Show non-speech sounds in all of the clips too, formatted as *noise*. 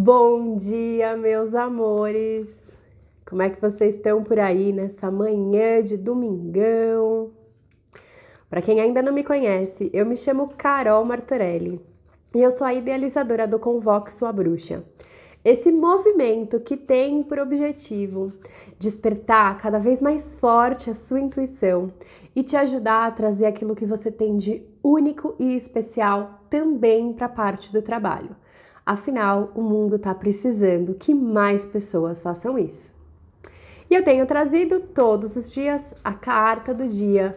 Bom dia, meus amores! Como é que vocês estão por aí nessa manhã de domingão? Para quem ainda não me conhece, eu me chamo Carol Martorelli e eu sou a idealizadora do Convoque Sua Bruxa. Esse movimento que tem por objetivo despertar cada vez mais forte a sua intuição e te ajudar a trazer aquilo que você tem de único e especial também para a parte do trabalho. Afinal, o mundo está precisando que mais pessoas façam isso. E eu tenho trazido todos os dias a carta do dia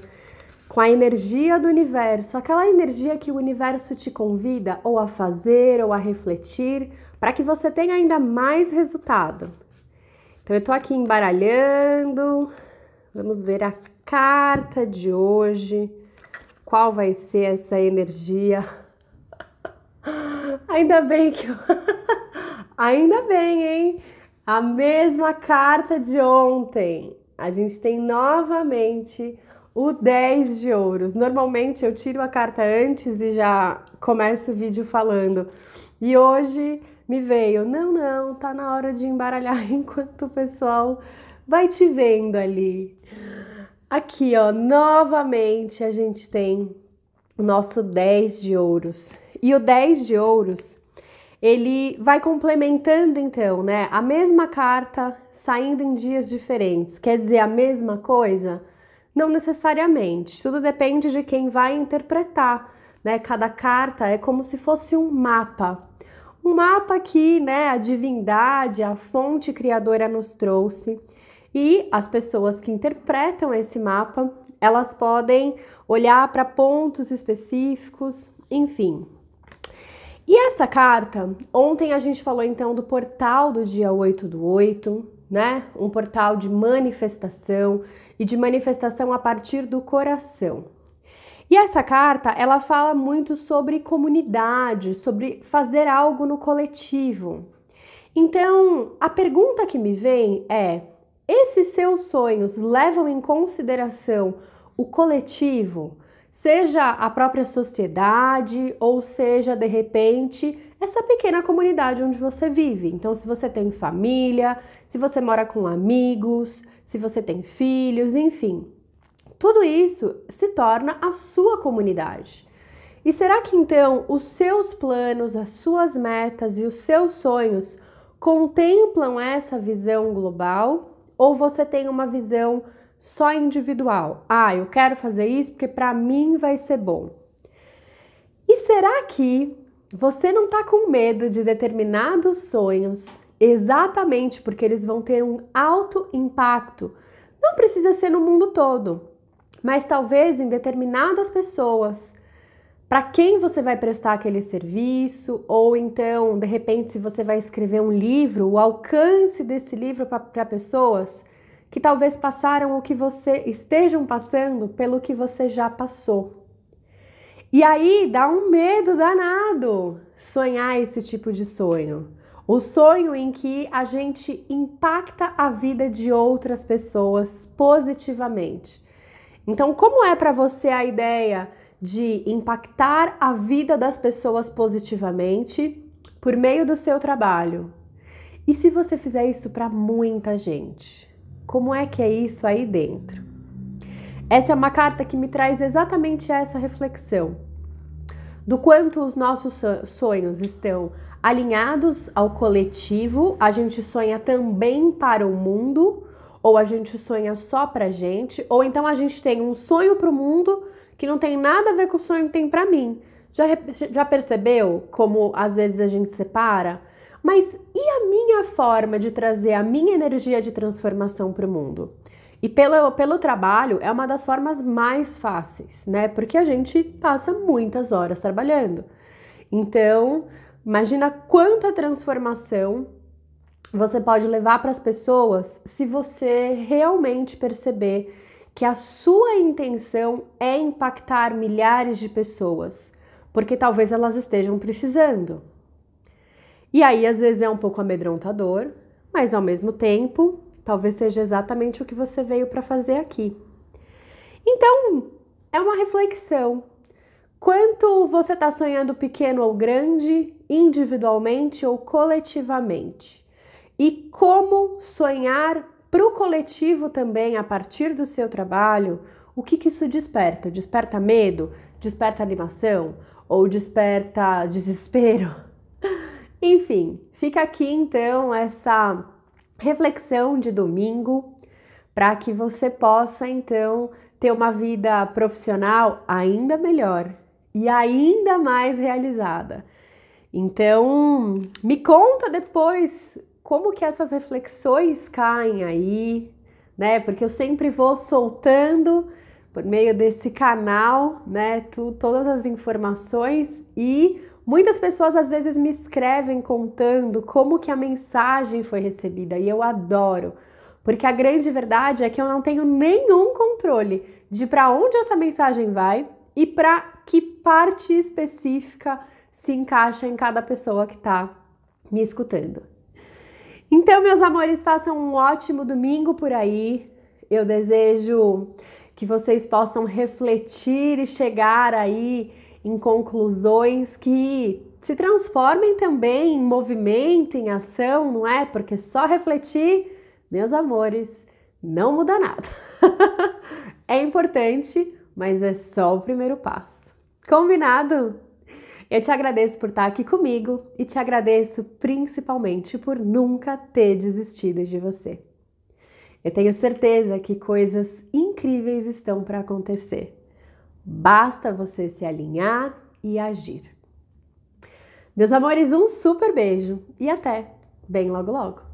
com a energia do universo, aquela energia que o universo te convida ou a fazer ou a refletir para que você tenha ainda mais resultado. Então eu tô aqui embaralhando. Vamos ver a carta de hoje. Qual vai ser essa energia? Ainda bem que eu... *laughs* Ainda bem, hein? A mesma carta de ontem. A gente tem novamente o 10 de ouros. Normalmente eu tiro a carta antes e já começo o vídeo falando. E hoje me veio, não, não, tá na hora de embaralhar *laughs* enquanto o pessoal vai te vendo ali. Aqui, ó, novamente a gente tem o nosso 10 de ouros. E o 10 de ouros, ele vai complementando então, né? A mesma carta saindo em dias diferentes. Quer dizer a mesma coisa? Não necessariamente. Tudo depende de quem vai interpretar, né? Cada carta é como se fosse um mapa. Um mapa que, né, a divindade, a fonte criadora nos trouxe. E as pessoas que interpretam esse mapa, elas podem olhar para pontos específicos, enfim, e essa carta, ontem a gente falou então do portal do dia 8 do 8, né? Um portal de manifestação e de manifestação a partir do coração. E essa carta, ela fala muito sobre comunidade, sobre fazer algo no coletivo. Então, a pergunta que me vem é: esses seus sonhos levam em consideração o coletivo? Seja a própria sociedade ou seja de repente essa pequena comunidade onde você vive. Então, se você tem família, se você mora com amigos, se você tem filhos, enfim, tudo isso se torna a sua comunidade. E será que então os seus planos, as suas metas e os seus sonhos contemplam essa visão global ou você tem uma visão só individual. Ah, eu quero fazer isso porque para mim vai ser bom. E será que você não está com medo de determinados sonhos exatamente porque eles vão ter um alto impacto? Não precisa ser no mundo todo, mas talvez em determinadas pessoas. Para quem você vai prestar aquele serviço, ou então, de repente, se você vai escrever um livro, o alcance desse livro para pessoas que talvez passaram o que você estejam passando pelo que você já passou. E aí dá um medo danado sonhar esse tipo de sonho. O sonho em que a gente impacta a vida de outras pessoas positivamente. Então, como é para você a ideia de impactar a vida das pessoas positivamente por meio do seu trabalho? E se você fizer isso para muita gente? Como é que é isso aí dentro? Essa é uma carta que me traz exatamente essa reflexão do quanto os nossos sonhos estão alinhados ao coletivo, a gente sonha também para o mundo, ou a gente sonha só pra gente, ou então a gente tem um sonho para o mundo que não tem nada a ver com o sonho que tem para mim. Já, já percebeu como às vezes a gente separa? Mas e a minha forma de trazer a minha energia de transformação para o mundo? E pelo, pelo trabalho é uma das formas mais fáceis, né? Porque a gente passa muitas horas trabalhando. Então, imagina quanta transformação você pode levar para as pessoas se você realmente perceber que a sua intenção é impactar milhares de pessoas, porque talvez elas estejam precisando. E aí, às vezes, é um pouco amedrontador, mas ao mesmo tempo, talvez seja exatamente o que você veio para fazer aqui. Então, é uma reflexão. Quanto você está sonhando pequeno ou grande individualmente ou coletivamente? E como sonhar para o coletivo também a partir do seu trabalho? O que, que isso desperta? Desperta medo? Desperta animação? Ou desperta desespero? Enfim, fica aqui então essa reflexão de domingo para que você possa então ter uma vida profissional ainda melhor e ainda mais realizada. Então, me conta depois como que essas reflexões caem aí, né? Porque eu sempre vou soltando por meio desse canal, né, tu, todas as informações e Muitas pessoas às vezes me escrevem contando como que a mensagem foi recebida e eu adoro, porque a grande verdade é que eu não tenho nenhum controle de para onde essa mensagem vai e para que parte específica se encaixa em cada pessoa que está me escutando. Então, meus amores, façam um ótimo domingo por aí. Eu desejo que vocês possam refletir e chegar aí em conclusões que se transformem também em movimento, em ação, não é? Porque só refletir, meus amores, não muda nada. *laughs* é importante, mas é só o primeiro passo. Combinado? Eu te agradeço por estar aqui comigo e te agradeço principalmente por nunca ter desistido de você. Eu tenho certeza que coisas incríveis estão para acontecer. Basta você se alinhar e agir. Meus amores, um super beijo e até bem logo logo.